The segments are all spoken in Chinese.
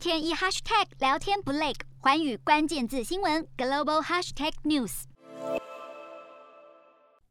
天一 hashtag 聊天不累，寰宇关键字新闻 global hashtag news。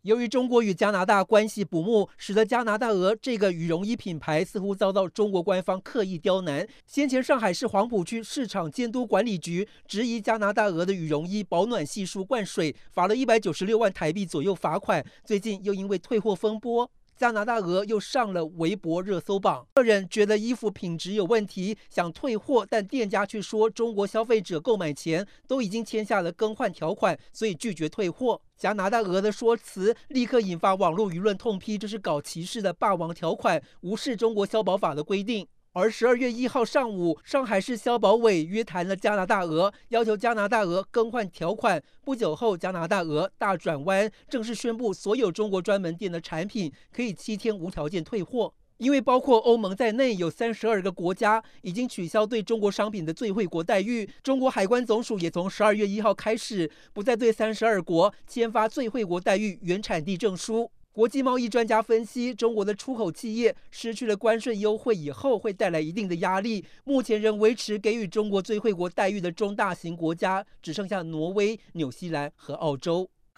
由于中国与加拿大关系不睦，使得加拿大鹅这个羽绒衣品牌似乎遭到中国官方刻意刁难。先前上海市黄浦区市场监督管理局质疑加拿大鹅的羽绒衣保暖系数灌水，罚了一百九十六万台币左右罚款。最近又因为退货风波。加拿大鹅又上了微博热搜榜。客人觉得衣服品质有问题，想退货，但店家却说中国消费者购买前都已经签下了更换条款，所以拒绝退货。加拿大鹅的说辞立刻引发网络舆论痛批，这是搞歧视的霸王条款，无视中国消保法的规定。而十二月一号上午，上海市消保委约谈了加拿大鹅，要求加拿大鹅更换条款。不久后，加拿大鹅大转弯，正式宣布所有中国专门店的产品可以七天无条件退货。因为包括欧盟在内，有三十二个国家已经取消对中国商品的最惠国待遇。中国海关总署也从十二月一号开始，不再对三十二国签发最惠国待遇原产地证书。国际贸易专家分析，中国的出口企业失去了关税优惠以后，会带来一定的压力。目前仍维持给予中国最惠国待遇的中大型国家，只剩下挪威、纽西兰和澳洲。